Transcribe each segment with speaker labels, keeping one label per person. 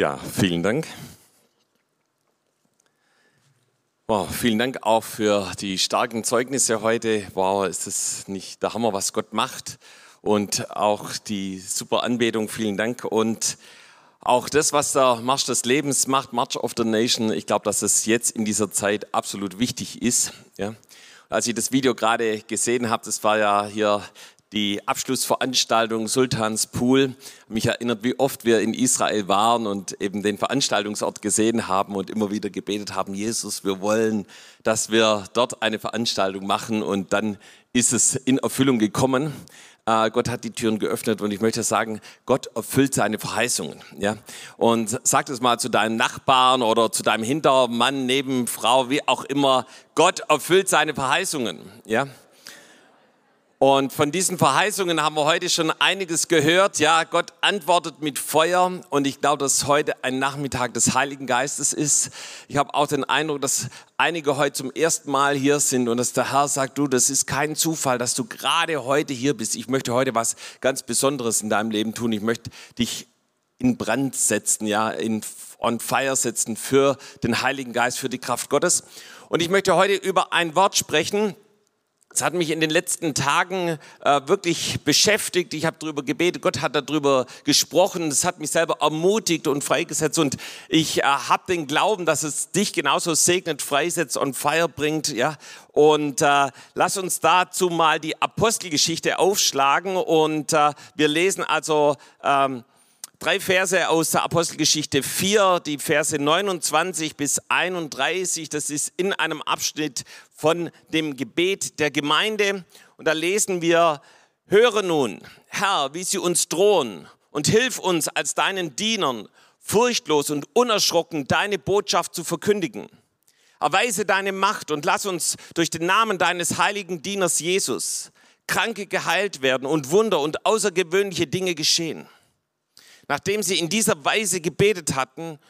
Speaker 1: Ja, vielen Dank. Wow, vielen Dank auch für die starken Zeugnisse heute. Wow, ist es nicht der Hammer, was Gott macht? Und auch die super Anbetung, vielen Dank. Und auch das, was der Marsch des Lebens macht, March of the Nation, ich glaube, dass es jetzt in dieser Zeit absolut wichtig ist. Ja. Als ich das Video gerade gesehen habe, das war ja hier die Abschlussveranstaltung Sultans Pool. Mich erinnert, wie oft wir in Israel waren und eben den Veranstaltungsort gesehen haben und immer wieder gebetet haben, Jesus, wir wollen, dass wir dort eine Veranstaltung machen und dann ist es in Erfüllung gekommen. Äh, Gott hat die Türen geöffnet und ich möchte sagen, Gott erfüllt seine Verheißungen. Ja? Und sag das mal zu deinem Nachbarn oder zu deinem Hintermann, Nebenfrau, wie auch immer. Gott erfüllt seine Verheißungen. Ja? Und von diesen Verheißungen haben wir heute schon einiges gehört. Ja, Gott antwortet mit Feuer und ich glaube, dass heute ein Nachmittag des Heiligen Geistes ist. Ich habe auch den Eindruck, dass einige heute zum ersten Mal hier sind und dass der Herr sagt, du, das ist kein Zufall, dass du gerade heute hier bist. Ich möchte heute was ganz Besonderes in deinem Leben tun. Ich möchte dich in Brand setzen, ja, in on fire setzen für den Heiligen Geist, für die Kraft Gottes. Und ich möchte heute über ein Wort sprechen, es hat mich in den letzten Tagen äh, wirklich beschäftigt. Ich habe darüber gebetet, Gott hat darüber gesprochen. Es hat mich selber ermutigt und freigesetzt. Und ich äh, habe den Glauben, dass es dich genauso segnet, freisetzt und Feier bringt. Ja? Und äh, lass uns dazu mal die Apostelgeschichte aufschlagen. Und äh, wir lesen also ähm, drei Verse aus der Apostelgeschichte 4, die Verse 29 bis 31. Das ist in einem Abschnitt von dem Gebet der Gemeinde. Und da lesen wir, höre nun, Herr, wie sie uns drohen und hilf uns als deinen Dienern, furchtlos und unerschrocken deine Botschaft zu verkündigen. Erweise deine Macht und lass uns durch den Namen deines heiligen Dieners Jesus Kranke geheilt werden und Wunder und außergewöhnliche Dinge geschehen. Nachdem sie in dieser Weise gebetet hatten,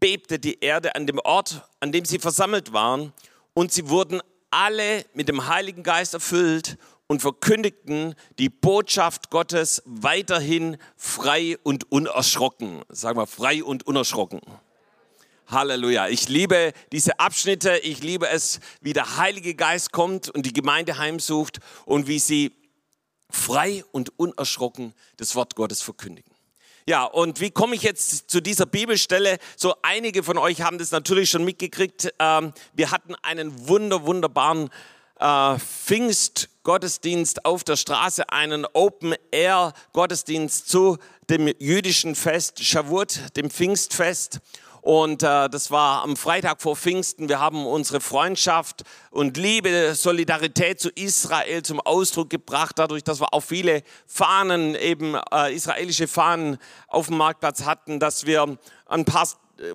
Speaker 1: bebte die Erde an dem Ort, an dem sie versammelt waren, und sie wurden alle mit dem Heiligen Geist erfüllt und verkündigten die Botschaft Gottes weiterhin frei und unerschrocken. Sagen wir frei und unerschrocken. Halleluja. Ich liebe diese Abschnitte. Ich liebe es, wie der Heilige Geist kommt und die Gemeinde heimsucht und wie sie frei und unerschrocken das Wort Gottes verkündigen. Ja, und wie komme ich jetzt zu dieser Bibelstelle? So einige von euch haben das natürlich schon mitgekriegt. Ähm, wir hatten einen wunder, wunderbaren äh, Pfingstgottesdienst auf der Straße, einen Open-Air-Gottesdienst zu dem jüdischen Fest Shavuot, dem Pfingstfest. Und äh, das war am Freitag vor Pfingsten. Wir haben unsere Freundschaft und Liebe, Solidarität zu Israel zum Ausdruck gebracht, dadurch, dass wir auch viele Fahnen, eben äh, israelische Fahnen auf dem Marktplatz hatten, dass wir ein paar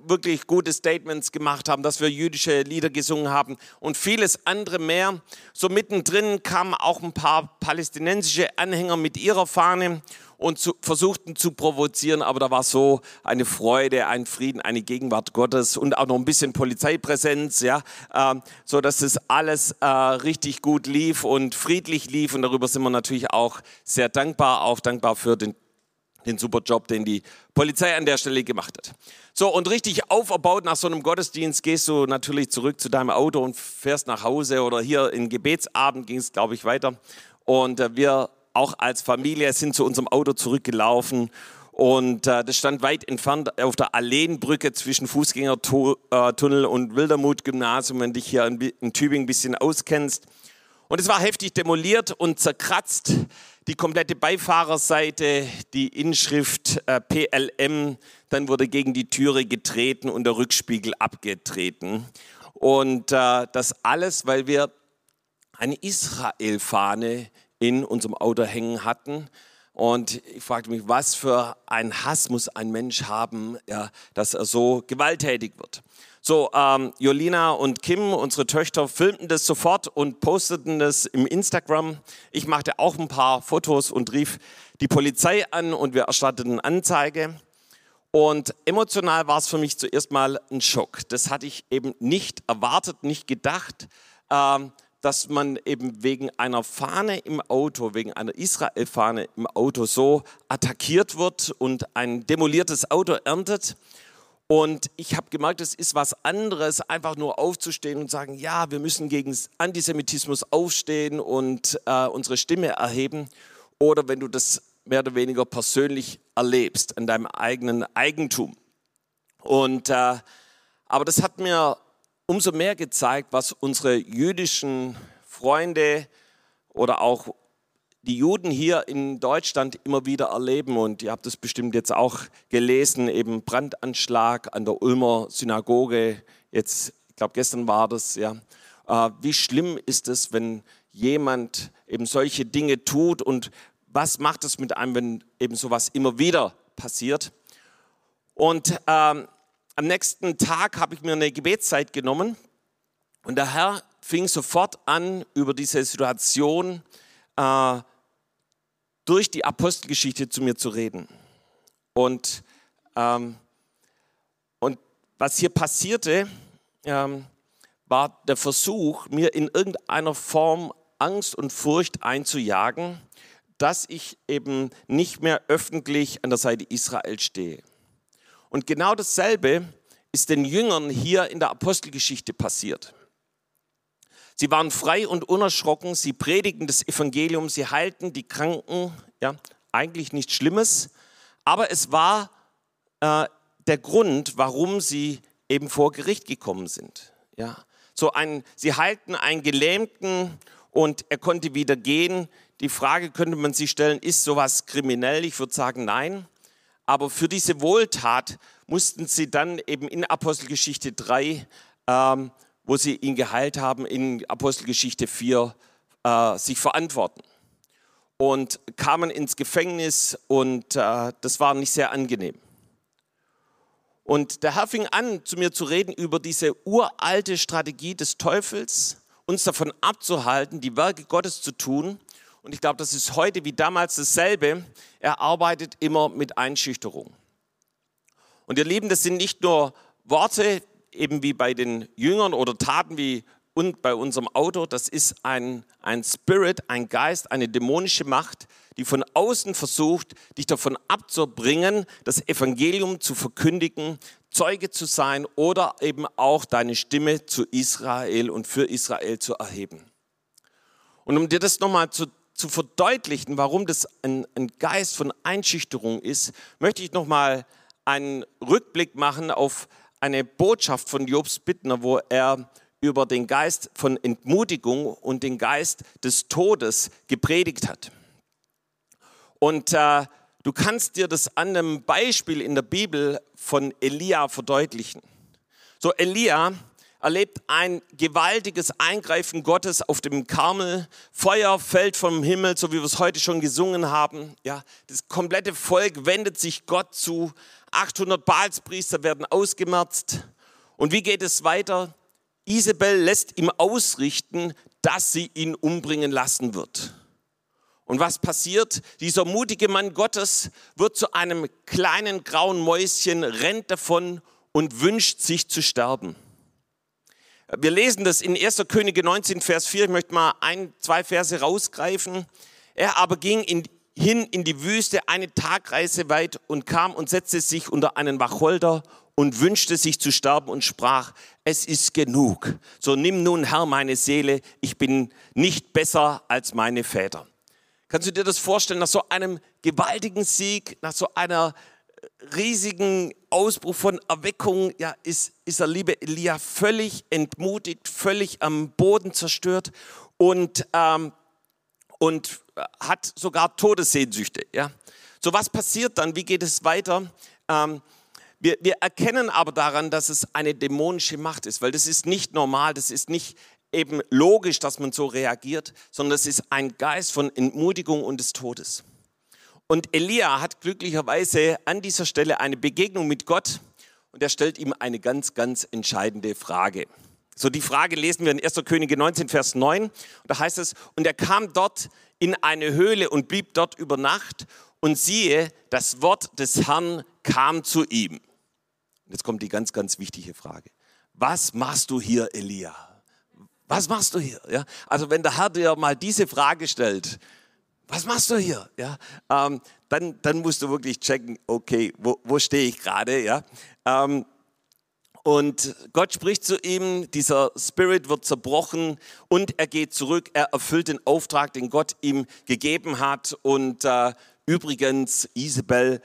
Speaker 1: wirklich gute Statements gemacht haben, dass wir jüdische Lieder gesungen haben und vieles andere mehr. So mittendrin kamen auch ein paar palästinensische Anhänger mit ihrer Fahne und zu, versuchten zu provozieren, aber da war so eine Freude, ein Frieden, eine Gegenwart Gottes und auch noch ein bisschen Polizeipräsenz, ja, äh, so dass es alles äh, richtig gut lief und friedlich lief und darüber sind wir natürlich auch sehr dankbar, auch dankbar für den den super Job, den die Polizei an der Stelle gemacht hat. So, und richtig auferbaut nach so einem Gottesdienst gehst du natürlich zurück zu deinem Auto und fährst nach Hause oder hier in Gebetsabend ging es, glaube ich, weiter. Und äh, wir auch als Familie sind zu unserem Auto zurückgelaufen und äh, das stand weit entfernt auf der Alleenbrücke zwischen Fußgängertunnel und Wildermut-Gymnasium, wenn dich hier in, in Tübingen ein bisschen auskennst. Und es war heftig demoliert und zerkratzt. Die komplette Beifahrerseite, die Inschrift äh, PLM, dann wurde gegen die Türe getreten und der Rückspiegel abgetreten. Und äh, das alles, weil wir eine Israel-Fahne in unserem Auto hängen hatten. Und ich fragte mich, was für ein Hass muss ein Mensch haben, ja, dass er so gewalttätig wird. So, ähm, Jolina und Kim, unsere Töchter, filmten das sofort und posteten das im Instagram. Ich machte auch ein paar Fotos und rief die Polizei an und wir erstatteten Anzeige. Und emotional war es für mich zuerst mal ein Schock. Das hatte ich eben nicht erwartet, nicht gedacht. Ähm, dass man eben wegen einer Fahne im Auto, wegen einer Israel-Fahne im Auto so attackiert wird und ein demoliertes Auto erntet. Und ich habe gemerkt, es ist was anderes, einfach nur aufzustehen und sagen, ja, wir müssen gegen Antisemitismus aufstehen und äh, unsere Stimme erheben. Oder wenn du das mehr oder weniger persönlich erlebst, an deinem eigenen Eigentum. Und, äh, aber das hat mir umso mehr gezeigt, was unsere jüdischen Freunde oder auch die Juden hier in Deutschland immer wieder erleben. Und ihr habt es bestimmt jetzt auch gelesen, eben Brandanschlag an der Ulmer Synagoge. Jetzt, ich glaube, gestern war das, ja. Äh, wie schlimm ist es, wenn jemand eben solche Dinge tut und was macht es mit einem, wenn eben sowas immer wieder passiert? Und ähm, am nächsten Tag habe ich mir eine Gebetszeit genommen und der Herr fing sofort an, über diese Situation äh, durch die Apostelgeschichte zu mir zu reden. Und, ähm, und was hier passierte, ähm, war der Versuch, mir in irgendeiner Form Angst und Furcht einzujagen, dass ich eben nicht mehr öffentlich an der Seite Israel stehe. Und genau dasselbe ist den Jüngern hier in der Apostelgeschichte passiert. Sie waren frei und unerschrocken, sie predigten das Evangelium, sie heilten die Kranken, ja, eigentlich nichts Schlimmes, aber es war äh, der Grund, warum sie eben vor Gericht gekommen sind. Ja, so ein, sie heilten einen Gelähmten und er konnte wieder gehen. Die Frage könnte man sich stellen, ist sowas kriminell? Ich würde sagen, nein. Aber für diese Wohltat mussten sie dann eben in Apostelgeschichte 3 ähm, wo sie ihn geheilt haben, in Apostelgeschichte 4 äh, sich verantworten. Und kamen ins Gefängnis und äh, das war nicht sehr angenehm. Und der Herr fing an, zu mir zu reden über diese uralte Strategie des Teufels, uns davon abzuhalten, die Werke Gottes zu tun. Und ich glaube, das ist heute wie damals dasselbe. Er arbeitet immer mit Einschüchterung. Und ihr Lieben, das sind nicht nur Worte, eben wie bei den Jüngern oder Taten wie und bei unserem Auto, das ist ein, ein Spirit, ein Geist, eine dämonische Macht, die von außen versucht, dich davon abzubringen, das Evangelium zu verkündigen, Zeuge zu sein oder eben auch deine Stimme zu Israel und für Israel zu erheben. Und um dir das nochmal zu, zu verdeutlichen, warum das ein, ein Geist von Einschüchterung ist, möchte ich nochmal einen Rückblick machen auf eine Botschaft von Jobs Bittner, wo er über den Geist von Entmutigung und den Geist des Todes gepredigt hat. Und äh, du kannst dir das an einem Beispiel in der Bibel von Elia verdeutlichen. So Elia erlebt ein gewaltiges Eingreifen Gottes auf dem Karmel. Feuer fällt vom Himmel, so wie wir es heute schon gesungen haben. Ja, das komplette Volk wendet sich Gott zu. 800 Baalspriester werden ausgemerzt. Und wie geht es weiter? Isabel lässt ihm ausrichten, dass sie ihn umbringen lassen wird. Und was passiert? Dieser mutige Mann Gottes wird zu einem kleinen grauen Mäuschen, rennt davon und wünscht sich zu sterben. Wir lesen das in 1. Könige 19, Vers 4. Ich möchte mal ein, zwei Verse rausgreifen. Er aber ging in, hin in die Wüste eine Tagreise weit und kam und setzte sich unter einen Wacholder und wünschte sich zu sterben und sprach, es ist genug. So nimm nun Herr meine Seele, ich bin nicht besser als meine Väter. Kannst du dir das vorstellen, nach so einem gewaltigen Sieg, nach so einer riesigen Ausbruch von Erweckung, ja, ist, ist der liebe Elia völlig entmutigt, völlig am Boden zerstört und, ähm, und hat sogar Todessehnsüchte. Ja. So was passiert dann? Wie geht es weiter? Ähm, wir, wir erkennen aber daran, dass es eine dämonische Macht ist, weil das ist nicht normal, das ist nicht eben logisch, dass man so reagiert, sondern es ist ein Geist von Entmutigung und des Todes. Und Elia hat glücklicherweise an dieser Stelle eine Begegnung mit Gott und er stellt ihm eine ganz, ganz entscheidende Frage. So die Frage lesen wir in 1. Könige 19, Vers 9. Und da heißt es, und er kam dort in eine Höhle und blieb dort über Nacht und siehe, das Wort des Herrn kam zu ihm. Und jetzt kommt die ganz, ganz wichtige Frage. Was machst du hier, Elia? Was machst du hier? Ja? Also wenn der Herr dir mal diese Frage stellt, was machst du hier? Ja, ähm, dann, dann musst du wirklich checken, okay, wo, wo stehe ich gerade? Ja, ähm, Und Gott spricht zu ihm, dieser Spirit wird zerbrochen und er geht zurück, er erfüllt den Auftrag, den Gott ihm gegeben hat. Und äh, übrigens, Isabel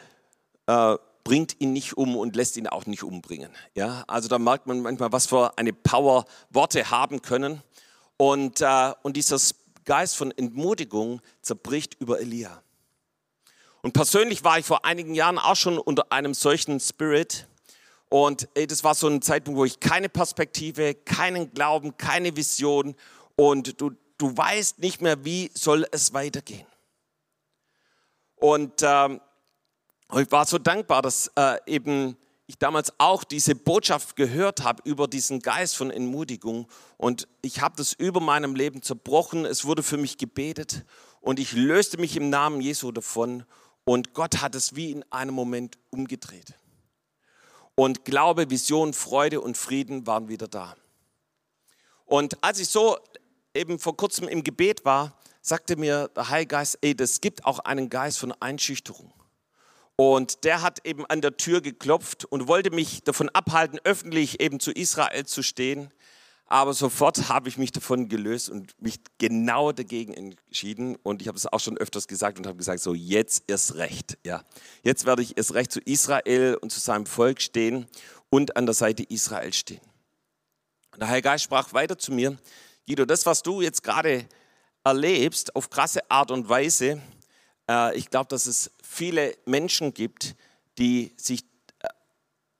Speaker 1: äh, bringt ihn nicht um und lässt ihn auch nicht umbringen. Ja, also da merkt man manchmal, was für eine Power Worte haben können. Und, äh, und dieser Geist von Entmutigung zerbricht über Elia. Und persönlich war ich vor einigen Jahren auch schon unter einem solchen Spirit. Und ey, das war so ein Zeitpunkt, wo ich keine Perspektive, keinen Glauben, keine Vision und du, du weißt nicht mehr, wie soll es weitergehen. Und ähm, ich war so dankbar, dass äh, eben ich damals auch diese Botschaft gehört habe über diesen Geist von Entmutigung und ich habe das über meinem Leben zerbrochen. Es wurde für mich gebetet und ich löste mich im Namen Jesu davon und Gott hat es wie in einem Moment umgedreht. Und Glaube, Vision, Freude und Frieden waren wieder da. Und als ich so eben vor kurzem im Gebet war, sagte mir der Heilige Geist, ey, das gibt auch einen Geist von Einschüchterung. Und der hat eben an der Tür geklopft und wollte mich davon abhalten, öffentlich eben zu Israel zu stehen. Aber sofort habe ich mich davon gelöst und mich genau dagegen entschieden. Und ich habe es auch schon öfters gesagt und habe gesagt, so jetzt erst recht. Ja, jetzt werde ich erst recht zu Israel und zu seinem Volk stehen und an der Seite Israel stehen. Und der Heilige Geist sprach weiter zu mir, Guido, das, was du jetzt gerade erlebst, auf krasse Art und Weise, äh, ich glaube, dass es viele Menschen gibt, die sich, äh,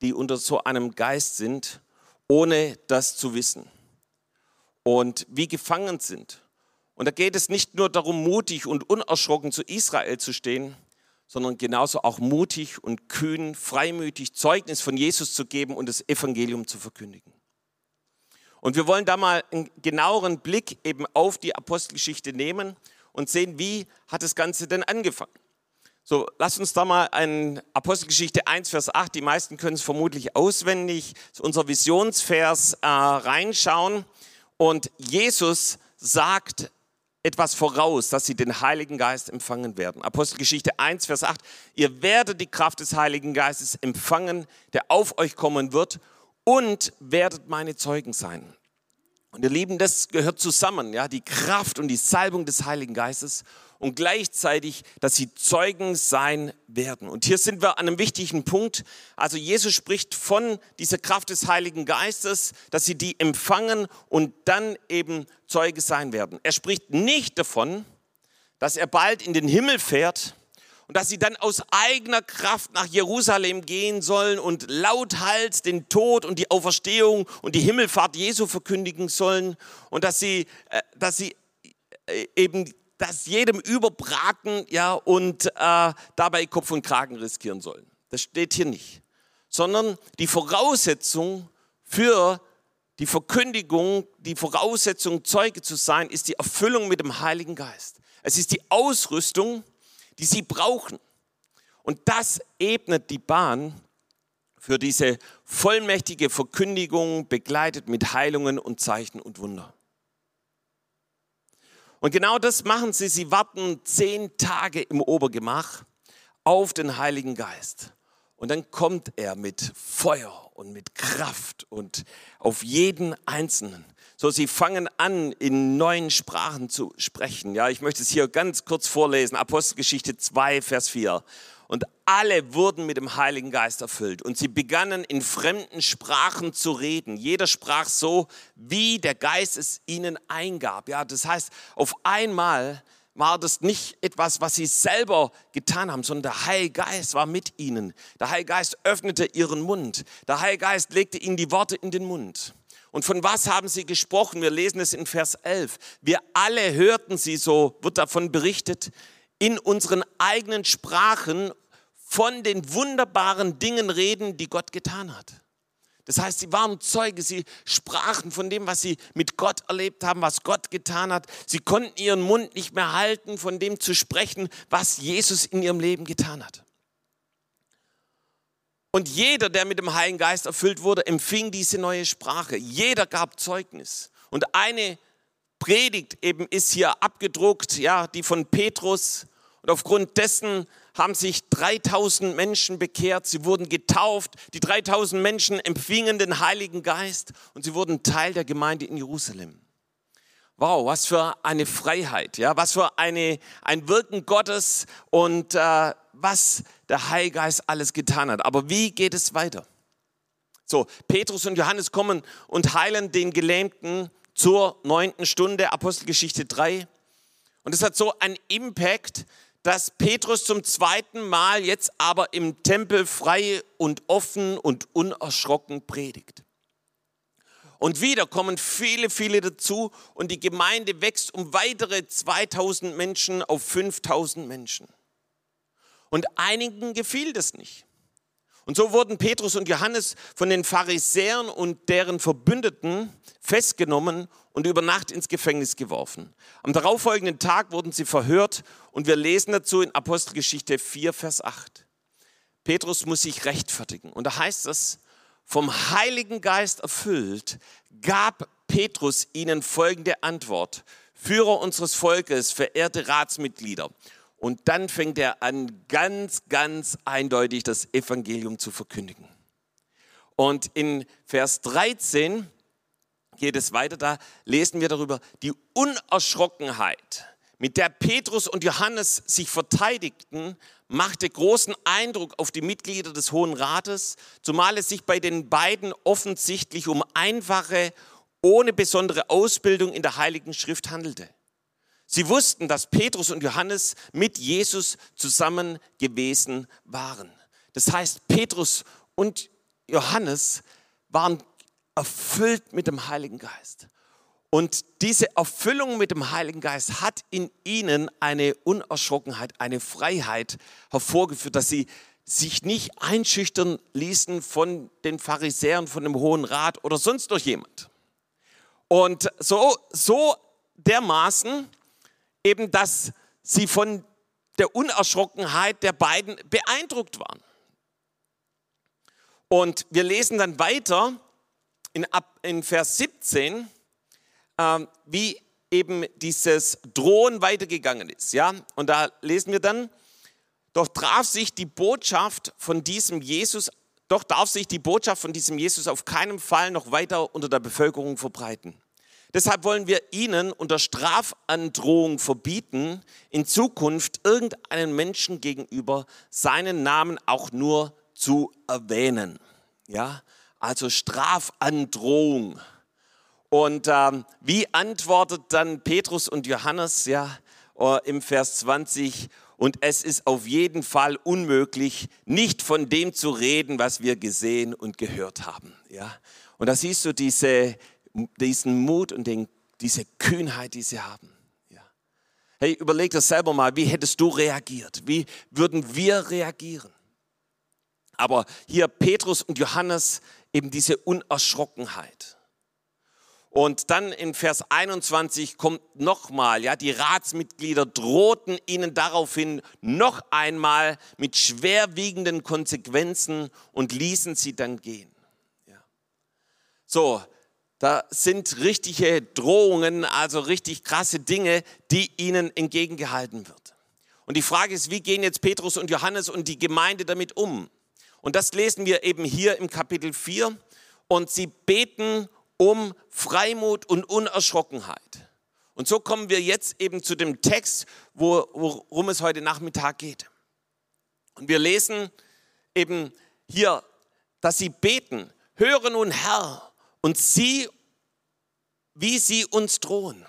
Speaker 1: die unter so einem Geist sind, ohne das zu wissen und wie gefangen sind. Und da geht es nicht nur darum, mutig und unerschrocken zu Israel zu stehen, sondern genauso auch mutig und kühn, freimütig Zeugnis von Jesus zu geben und das Evangelium zu verkündigen. Und wir wollen da mal einen genaueren Blick eben auf die Apostelgeschichte nehmen und sehen, wie hat das Ganze denn angefangen. So, lass uns da mal in Apostelgeschichte 1, Vers 8, die meisten können es vermutlich auswendig, unser Visionsvers äh, reinschauen. Und Jesus sagt etwas voraus, dass sie den Heiligen Geist empfangen werden. Apostelgeschichte 1, Vers 8. Ihr werdet die Kraft des Heiligen Geistes empfangen, der auf euch kommen wird und werdet meine Zeugen sein. Und ihr Lieben, das gehört zusammen, ja, die Kraft und die Salbung des Heiligen Geistes und gleichzeitig, dass sie Zeugen sein werden. Und hier sind wir an einem wichtigen Punkt. Also Jesus spricht von dieser Kraft des Heiligen Geistes, dass sie die empfangen und dann eben Zeuge sein werden. Er spricht nicht davon, dass er bald in den Himmel fährt und dass sie dann aus eigener Kraft nach Jerusalem gehen sollen und lauthals den Tod und die Auferstehung und die Himmelfahrt Jesu verkündigen sollen und dass sie, äh, dass sie äh, eben das jedem überbraten ja, und äh, dabei Kopf und Kragen riskieren sollen. Das steht hier nicht. Sondern die Voraussetzung für die Verkündigung, die Voraussetzung, Zeuge zu sein, ist die Erfüllung mit dem Heiligen Geist. Es ist die Ausrüstung, die sie brauchen. Und das ebnet die Bahn für diese vollmächtige Verkündigung, begleitet mit Heilungen und Zeichen und Wunder. Und genau das machen sie. Sie warten zehn Tage im Obergemach auf den Heiligen Geist. Und dann kommt er mit Feuer und mit Kraft und auf jeden Einzelnen. So, sie fangen an, in neuen Sprachen zu sprechen. Ja, ich möchte es hier ganz kurz vorlesen. Apostelgeschichte 2, Vers 4. Und alle wurden mit dem Heiligen Geist erfüllt und sie begannen in fremden Sprachen zu reden. Jeder sprach so, wie der Geist es ihnen eingab. Ja, das heißt, auf einmal war das nicht etwas, was sie selber getan haben, sondern der Heilige Geist war mit ihnen. Der Heilige Geist öffnete ihren Mund. Der Heilige Geist legte ihnen die Worte in den Mund. Und von was haben sie gesprochen? Wir lesen es in Vers 11. Wir alle hörten sie, so wird davon berichtet, in unseren eigenen Sprachen von den wunderbaren Dingen reden, die Gott getan hat. Das heißt, sie waren Zeuge, sie sprachen von dem, was sie mit Gott erlebt haben, was Gott getan hat. Sie konnten ihren Mund nicht mehr halten, von dem zu sprechen, was Jesus in ihrem Leben getan hat. Und jeder, der mit dem Heiligen Geist erfüllt wurde, empfing diese neue Sprache. Jeder gab Zeugnis. Und eine Predigt eben ist hier abgedruckt, ja, die von Petrus. Und aufgrund dessen haben sich 3000 Menschen bekehrt, sie wurden getauft, die 3000 Menschen empfingen den Heiligen Geist und sie wurden Teil der Gemeinde in Jerusalem. Wow, was für eine Freiheit, ja, was für eine, ein Wirken Gottes und äh, was der Heilige Geist alles getan hat. Aber wie geht es weiter? So, Petrus und Johannes kommen und heilen den Gelähmten zur neunten Stunde, Apostelgeschichte 3. Und es hat so einen Impact, dass Petrus zum zweiten Mal jetzt aber im Tempel frei und offen und unerschrocken predigt. Und wieder kommen viele, viele dazu und die Gemeinde wächst um weitere 2000 Menschen auf 5000 Menschen. Und einigen gefiel das nicht. Und so wurden Petrus und Johannes von den Pharisäern und deren Verbündeten festgenommen und über Nacht ins Gefängnis geworfen. Am darauffolgenden Tag wurden sie verhört und wir lesen dazu in Apostelgeschichte 4, Vers 8. Petrus muss sich rechtfertigen. Und da heißt es, vom Heiligen Geist erfüllt, gab Petrus ihnen folgende Antwort. Führer unseres Volkes, verehrte Ratsmitglieder. Und dann fängt er an, ganz, ganz eindeutig das Evangelium zu verkündigen. Und in Vers 13 geht es weiter, da lesen wir darüber, die Unerschrockenheit, mit der Petrus und Johannes sich verteidigten, machte großen Eindruck auf die Mitglieder des Hohen Rates, zumal es sich bei den beiden offensichtlich um einfache, ohne besondere Ausbildung in der Heiligen Schrift handelte. Sie wussten, dass Petrus und Johannes mit Jesus zusammen gewesen waren. Das heißt, Petrus und Johannes waren erfüllt mit dem Heiligen Geist. Und diese Erfüllung mit dem Heiligen Geist hat in ihnen eine Unerschrockenheit, eine Freiheit hervorgeführt, dass sie sich nicht einschüchtern ließen von den Pharisäern, von dem Hohen Rat oder sonst durch jemand. Und so, so dermaßen eben, dass sie von der Unerschrockenheit der beiden beeindruckt waren. Und wir lesen dann weiter in, in Vers 17, ähm, wie eben dieses Drohen weitergegangen ist. Ja? Und da lesen wir dann, doch traf sich die Botschaft von diesem Jesus, doch darf sich die Botschaft von diesem Jesus auf keinen Fall noch weiter unter der Bevölkerung verbreiten. Deshalb wollen wir Ihnen unter Strafandrohung verbieten, in Zukunft irgendeinen Menschen gegenüber seinen Namen auch nur zu erwähnen. Ja, also Strafandrohung. Und ähm, wie antwortet dann Petrus und Johannes ja, äh, im Vers 20? Und es ist auf jeden Fall unmöglich, nicht von dem zu reden, was wir gesehen und gehört haben. Ja? Und da siehst du diese, diesen Mut und den, diese Kühnheit, die sie haben. Ja? Hey, überleg das selber mal, wie hättest du reagiert? Wie würden wir reagieren? Aber hier Petrus und Johannes eben diese Unerschrockenheit. Und dann in Vers 21 kommt nochmal, ja, die Ratsmitglieder drohten ihnen daraufhin noch einmal mit schwerwiegenden Konsequenzen und ließen sie dann gehen. Ja. So, da sind richtige Drohungen, also richtig krasse Dinge, die ihnen entgegengehalten wird. Und die Frage ist, wie gehen jetzt Petrus und Johannes und die Gemeinde damit um? Und das lesen wir eben hier im Kapitel 4. Und sie beten um Freimut und Unerschrockenheit. Und so kommen wir jetzt eben zu dem Text, worum es heute Nachmittag geht. Und wir lesen eben hier, dass sie beten, höre nun Herr und sieh, wie sie uns drohen.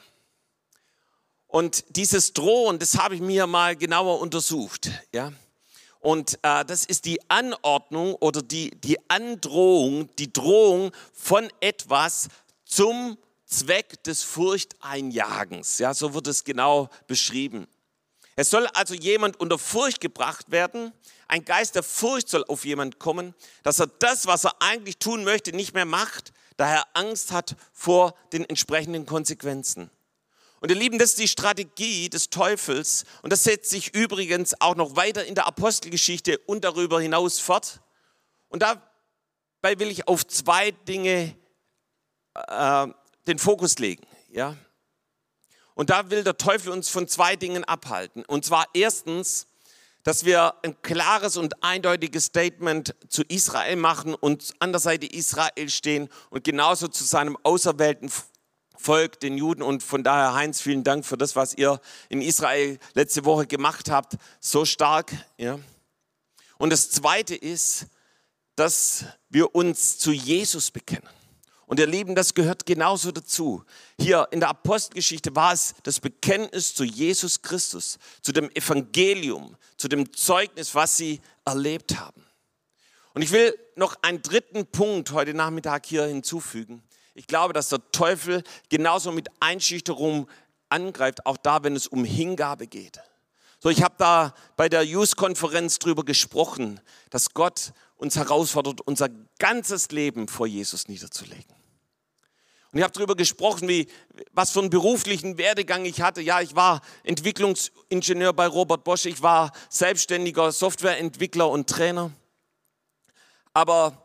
Speaker 1: Und dieses Drohen, das habe ich mir mal genauer untersucht. Ja? Und äh, das ist die Anordnung oder die, die Androhung, die Drohung von etwas zum Zweck des Furchteinjagens. Ja, so wird es genau beschrieben. Es soll also jemand unter Furcht gebracht werden. Ein Geist der Furcht soll auf jemand kommen, dass er das, was er eigentlich tun möchte, nicht mehr macht, daher Angst hat vor den entsprechenden Konsequenzen. Und ihr Lieben, das ist die Strategie des Teufels und das setzt sich übrigens auch noch weiter in der Apostelgeschichte und darüber hinaus fort. Und dabei will ich auf zwei Dinge äh, den Fokus legen. Ja? Und da will der Teufel uns von zwei Dingen abhalten. Und zwar erstens, dass wir ein klares und eindeutiges Statement zu Israel machen und an der Seite Israel stehen und genauso zu seinem auserwählten Volk, den Juden. Und von daher, Heinz, vielen Dank für das, was ihr in Israel letzte Woche gemacht habt. So stark. Ja. Und das Zweite ist, dass wir uns zu Jesus bekennen. Und ihr Lieben, das gehört genauso dazu. Hier in der Apostelgeschichte war es das Bekenntnis zu Jesus Christus, zu dem Evangelium, zu dem Zeugnis, was sie erlebt haben. Und ich will noch einen dritten Punkt heute Nachmittag hier hinzufügen. Ich glaube, dass der Teufel genauso mit Einschüchterung angreift, auch da, wenn es um Hingabe geht. So, ich habe da bei der Youth-Konferenz drüber gesprochen, dass Gott uns herausfordert, unser ganzes Leben vor Jesus niederzulegen. Und ich habe darüber gesprochen, wie, was für einen beruflichen Werdegang ich hatte. Ja, ich war Entwicklungsingenieur bei Robert Bosch, ich war selbstständiger Softwareentwickler und Trainer. Aber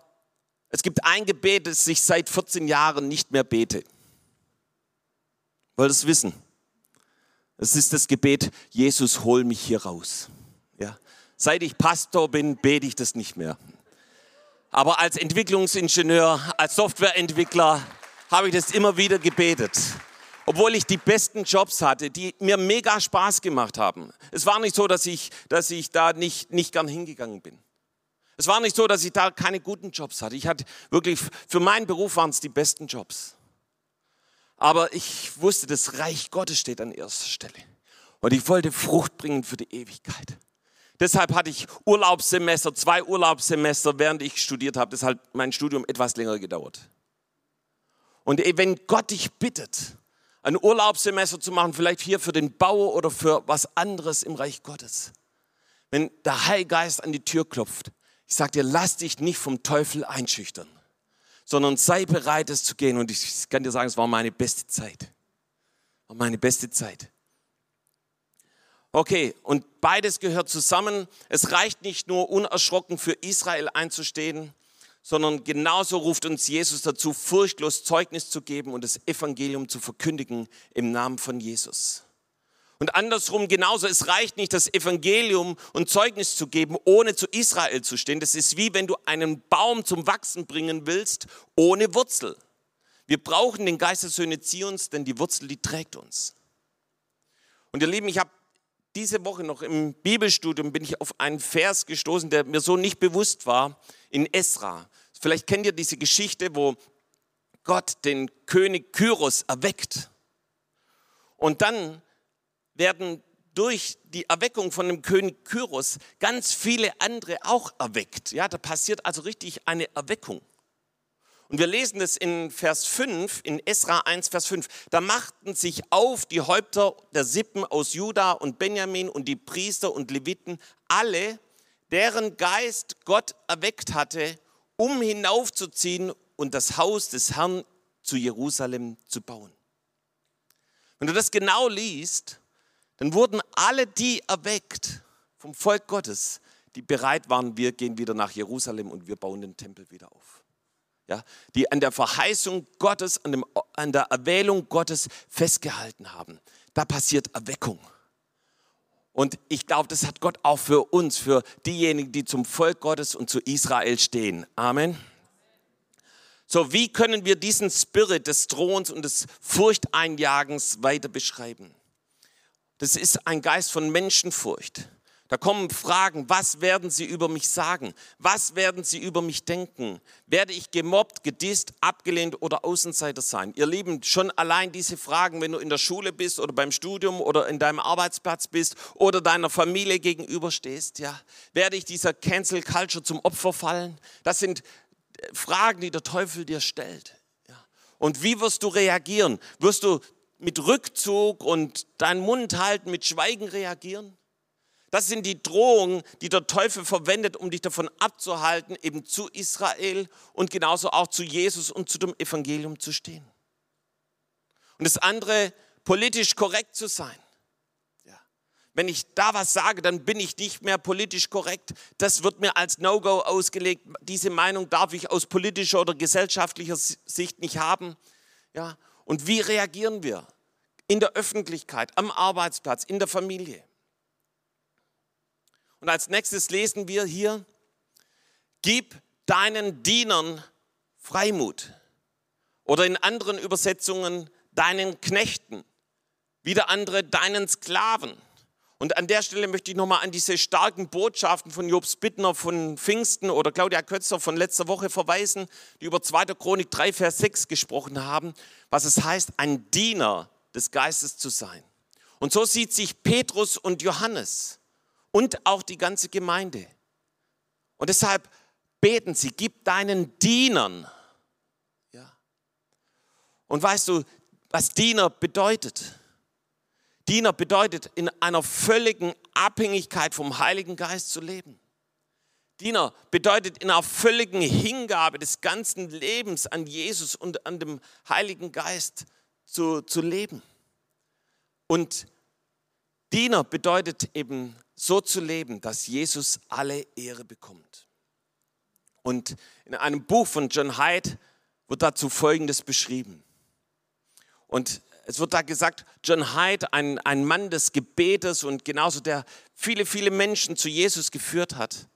Speaker 1: es gibt ein Gebet, das ich seit 14 Jahren nicht mehr bete. Wollt ihr es wissen? Es ist das Gebet, Jesus, hol mich hier raus. Ja. Seit ich Pastor bin, bete ich das nicht mehr. Aber als Entwicklungsingenieur, als Softwareentwickler habe ich das immer wieder gebetet. Obwohl ich die besten Jobs hatte, die mir mega Spaß gemacht haben. Es war nicht so, dass ich, dass ich da nicht, nicht gern hingegangen bin. Es war nicht so, dass ich da keine guten Jobs hatte. Ich hatte wirklich, für meinen Beruf waren es die besten Jobs. Aber ich wusste, das Reich Gottes steht an erster Stelle. Und ich wollte Frucht bringen für die Ewigkeit. Deshalb hatte ich Urlaubssemester, zwei Urlaubssemester, während ich studiert habe. Deshalb mein Studium etwas länger gedauert. Und wenn Gott dich bittet, ein Urlaubssemester zu machen, vielleicht hier für den Bau oder für was anderes im Reich Gottes, wenn der Heilgeist an die Tür klopft, ich sage dir, lass dich nicht vom Teufel einschüchtern, sondern sei bereit, es zu gehen. Und ich kann dir sagen, es war meine beste Zeit. War meine beste Zeit. Okay, und beides gehört zusammen. Es reicht nicht nur unerschrocken für Israel einzustehen, sondern genauso ruft uns Jesus dazu, furchtlos Zeugnis zu geben und das Evangelium zu verkündigen im Namen von Jesus. Und andersrum genauso, es reicht nicht, das Evangelium und Zeugnis zu geben, ohne zu Israel zu stehen. Das ist wie wenn du einen Baum zum Wachsen bringen willst, ohne Wurzel. Wir brauchen den Geist der Söhne Zions, denn die Wurzel, die trägt uns. Und ihr Lieben, ich habe diese Woche noch im Bibelstudium bin ich auf einen Vers gestoßen, der mir so nicht bewusst war, in Esra. Vielleicht kennt ihr diese Geschichte, wo Gott den König Kyros erweckt. Und dann werden durch die Erweckung von dem König Kyros ganz viele andere auch erweckt. Ja, da passiert also richtig eine Erweckung. Und wir lesen das in Vers 5, in Esra 1, Vers 5. Da machten sich auf die Häupter der Sippen aus Juda und Benjamin und die Priester und Leviten, alle, deren Geist Gott erweckt hatte, um hinaufzuziehen und das Haus des Herrn zu Jerusalem zu bauen. Wenn du das genau liest, dann wurden alle die erweckt vom Volk Gottes, die bereit waren, wir gehen wieder nach Jerusalem und wir bauen den Tempel wieder auf ja, die an der Verheißung Gottes, an, dem, an der Erwählung Gottes festgehalten haben. Da passiert Erweckung. Und ich glaube, das hat Gott auch für uns, für diejenigen, die zum Volk Gottes und zu Israel stehen. Amen. So, wie können wir diesen Spirit des Drohens und des Furchteinjagens weiter beschreiben? Das ist ein Geist von Menschenfurcht. Da kommen Fragen, was werden sie über mich sagen? Was werden sie über mich denken? Werde ich gemobbt, gedisst, abgelehnt oder Außenseiter sein? Ihr Lieben, schon allein diese Fragen, wenn du in der Schule bist oder beim Studium oder in deinem Arbeitsplatz bist oder deiner Familie gegenüberstehst, ja, werde ich dieser Cancel Culture zum Opfer fallen? Das sind äh, Fragen, die der Teufel dir stellt. Ja. Und wie wirst du reagieren? Wirst du mit Rückzug und deinen Mund halten, mit Schweigen reagieren? Das sind die Drohungen, die der Teufel verwendet, um dich davon abzuhalten, eben zu Israel und genauso auch zu Jesus und zu dem Evangelium zu stehen. Und das andere, politisch korrekt zu sein. Ja. Wenn ich da was sage, dann bin ich nicht mehr politisch korrekt. Das wird mir als No-Go ausgelegt. Diese Meinung darf ich aus politischer oder gesellschaftlicher Sicht nicht haben. Ja. Und wie reagieren wir? In der Öffentlichkeit, am Arbeitsplatz, in der Familie. Und als nächstes lesen wir hier, gib deinen Dienern Freimut. Oder in anderen Übersetzungen deinen Knechten. Wieder andere deinen Sklaven. Und an der Stelle möchte ich nochmal an diese starken Botschaften von Jobs Bittner von Pfingsten oder Claudia Kötzer von letzter Woche verweisen, die über 2. Chronik 3, Vers 6 gesprochen haben, was es heißt, ein Diener des Geistes zu sein. Und so sieht sich Petrus und Johannes und auch die ganze Gemeinde. Und deshalb beten sie, gib deinen Dienern. Ja. Und weißt du, was Diener bedeutet? Diener bedeutet, in einer völligen Abhängigkeit vom Heiligen Geist zu leben. Diener bedeutet in einer völligen Hingabe des ganzen Lebens an Jesus und an dem Heiligen Geist zu, zu leben. Und Diener bedeutet eben so zu leben, dass Jesus alle Ehre bekommt. Und in einem Buch von John Hyde wird dazu Folgendes beschrieben. Und es wird da gesagt, John Hyde, ein, ein Mann des Gebetes und genauso der viele, viele Menschen zu Jesus geführt hat,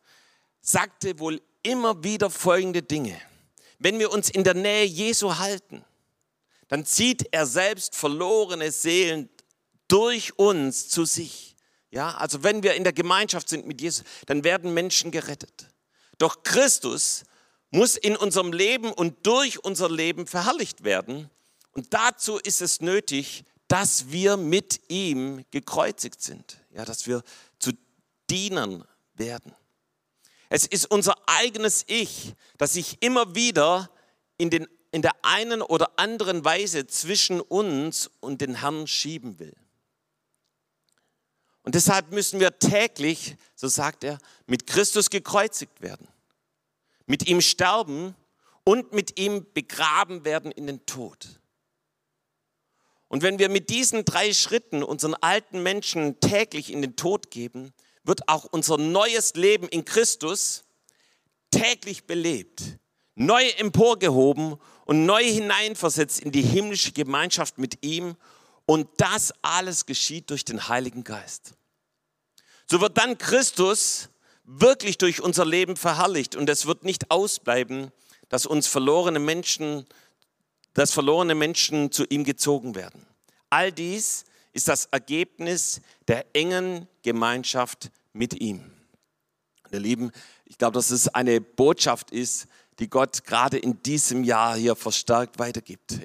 Speaker 1: sagte wohl immer wieder folgende Dinge. Wenn wir uns in der Nähe Jesu halten, dann zieht er selbst verlorene Seelen durch uns zu sich. Ja, also wenn wir in der Gemeinschaft sind mit Jesus, dann werden Menschen gerettet. Doch Christus muss in unserem Leben und durch unser Leben verherrlicht werden. Und dazu ist es nötig, dass wir mit ihm gekreuzigt sind, ja, dass wir zu Dienern werden. Es ist unser eigenes Ich, das sich immer wieder in, den, in der einen oder anderen Weise zwischen uns und den Herrn schieben will. Und deshalb müssen wir täglich, so sagt er, mit Christus gekreuzigt werden, mit ihm sterben und mit ihm begraben werden in den Tod. Und wenn wir mit diesen drei Schritten unseren alten Menschen täglich in den Tod geben, wird auch unser neues Leben in Christus täglich belebt, neu emporgehoben und neu hineinversetzt in die himmlische Gemeinschaft mit ihm. Und das alles geschieht durch den Heiligen Geist. So wird dann Christus wirklich durch unser Leben verherrlicht und es wird nicht ausbleiben, dass uns verlorene Menschen dass verlorene Menschen zu ihm gezogen werden. All dies ist das Ergebnis der engen Gemeinschaft mit ihm. Ihr Lieben, ich glaube, dass es eine Botschaft ist, die Gott gerade in diesem Jahr hier verstärkt weitergibt.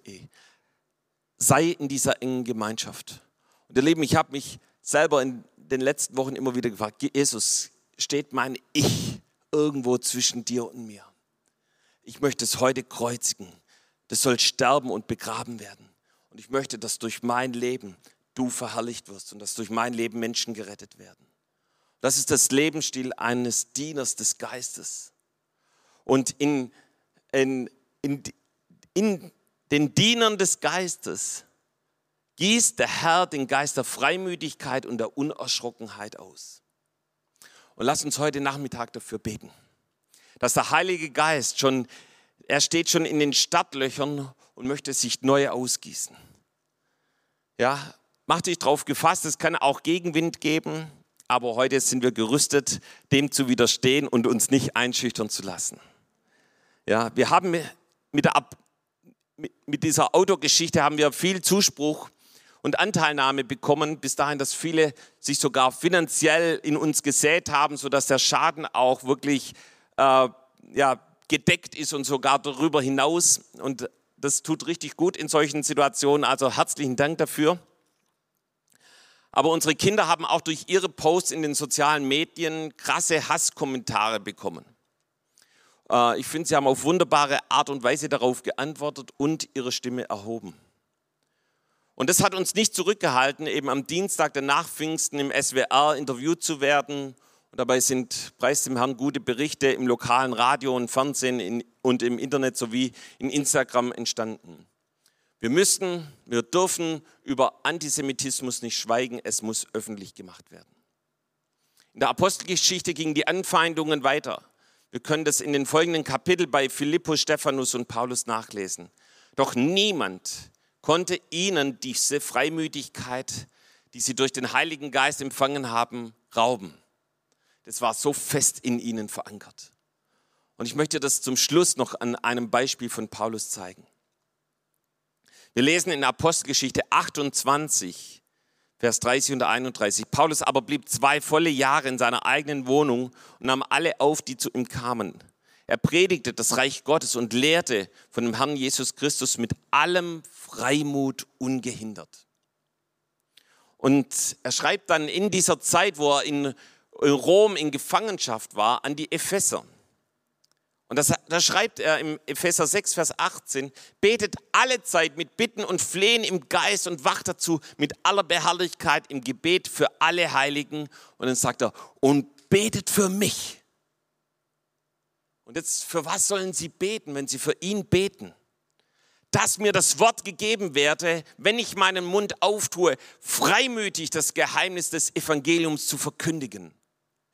Speaker 1: Sei in dieser engen Gemeinschaft. Und ihr Lieben, ich habe mich selber in den letzten Wochen immer wieder gefragt, Jesus, steht mein Ich irgendwo zwischen dir und mir? Ich möchte es heute kreuzigen das soll sterben und begraben werden. Und ich möchte, dass durch mein Leben du verherrlicht wirst und dass durch mein Leben Menschen gerettet werden. Das ist das Lebensstil eines Dieners des Geistes. Und in, in, in, in den Dienern des Geistes gießt der Herr den Geist der Freimütigkeit und der Unerschrockenheit aus. Und lass uns heute Nachmittag dafür beten, dass der Heilige Geist schon er steht schon in den Stadtlöchern und möchte sich neu ausgießen. Ja, mach dich drauf gefasst, es kann auch Gegenwind geben, aber heute sind wir gerüstet, dem zu widerstehen und uns nicht einschüchtern zu lassen. Ja, wir haben mit, der, mit dieser Autogeschichte haben wir viel Zuspruch und Anteilnahme bekommen, bis dahin, dass viele sich sogar finanziell in uns gesät haben, sodass der Schaden auch wirklich äh, ja, gedeckt ist und sogar darüber hinaus. Und das tut richtig gut in solchen Situationen. Also herzlichen Dank dafür. Aber unsere Kinder haben auch durch ihre Posts in den sozialen Medien krasse Hasskommentare bekommen. Äh, ich finde, sie haben auf wunderbare Art und Weise darauf geantwortet und ihre Stimme erhoben. Und das hat uns nicht zurückgehalten, eben am Dienstag danach Pfingsten im SWR interviewt zu werden und dabei sind, preis dem Herrn, gute Berichte im lokalen Radio und Fernsehen und im Internet sowie in Instagram entstanden. Wir müssen, wir dürfen über Antisemitismus nicht schweigen, es muss öffentlich gemacht werden. In der Apostelgeschichte gingen die Anfeindungen weiter. Wir können das in den folgenden Kapiteln bei Philippus, Stephanus und Paulus nachlesen. Doch niemand konnte ihnen diese Freimütigkeit, die sie durch den Heiligen Geist empfangen haben, rauben. Das war so fest in ihnen verankert. Und ich möchte das zum Schluss noch an einem Beispiel von Paulus zeigen. Wir lesen in Apostelgeschichte 28, Vers 30 und 31. Paulus aber blieb zwei volle Jahre in seiner eigenen Wohnung und nahm alle auf, die zu ihm kamen. Er predigte das Reich Gottes und lehrte von dem Herrn Jesus Christus mit allem Freimut ungehindert. Und er schreibt dann in dieser Zeit, wo er in Rom in Gefangenschaft war, an die Epheser. Und da schreibt er im Epheser 6, Vers 18, betet alle Zeit mit Bitten und Flehen im Geist und wacht dazu mit aller Beharrlichkeit im Gebet für alle Heiligen. Und dann sagt er, und betet für mich. Und jetzt, für was sollen sie beten, wenn sie für ihn beten? Dass mir das Wort gegeben werde, wenn ich meinen Mund auftue, freimütig das Geheimnis des Evangeliums zu verkündigen.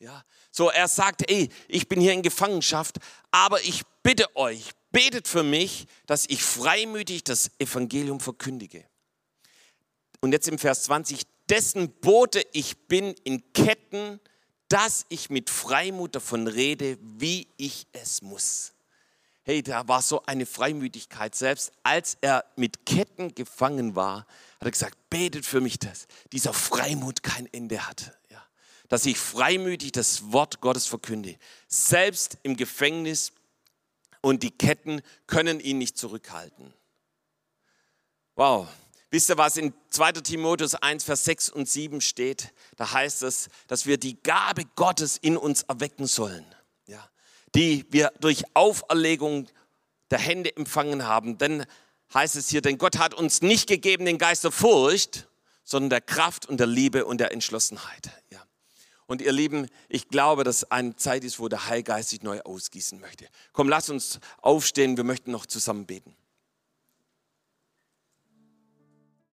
Speaker 1: Ja, so er sagt, ey, ich bin hier in Gefangenschaft, aber ich bitte euch, betet für mich, dass ich freimütig das Evangelium verkündige. Und jetzt im Vers 20, dessen Bote ich bin in Ketten, dass ich mit Freimut davon rede, wie ich es muss. Hey, da war so eine Freimütigkeit. Selbst als er mit Ketten gefangen war, hat er gesagt, betet für mich, dass dieser Freimut kein Ende hat dass ich freimütig das Wort Gottes verkünde. Selbst im Gefängnis und die Ketten können ihn nicht zurückhalten. Wow. Wisst ihr, was in 2. Timotheus 1, Vers 6 und 7 steht? Da heißt es, dass wir die Gabe Gottes in uns erwecken sollen, ja, die wir durch Auferlegung der Hände empfangen haben. Denn heißt es hier, denn Gott hat uns nicht gegeben den Geist der Furcht, sondern der Kraft und der Liebe und der Entschlossenheit. Ja. Und ihr Lieben, ich glaube, dass eine Zeit ist, wo der Heilgeist sich neu ausgießen möchte. Komm, lass uns aufstehen, wir möchten noch zusammen beten.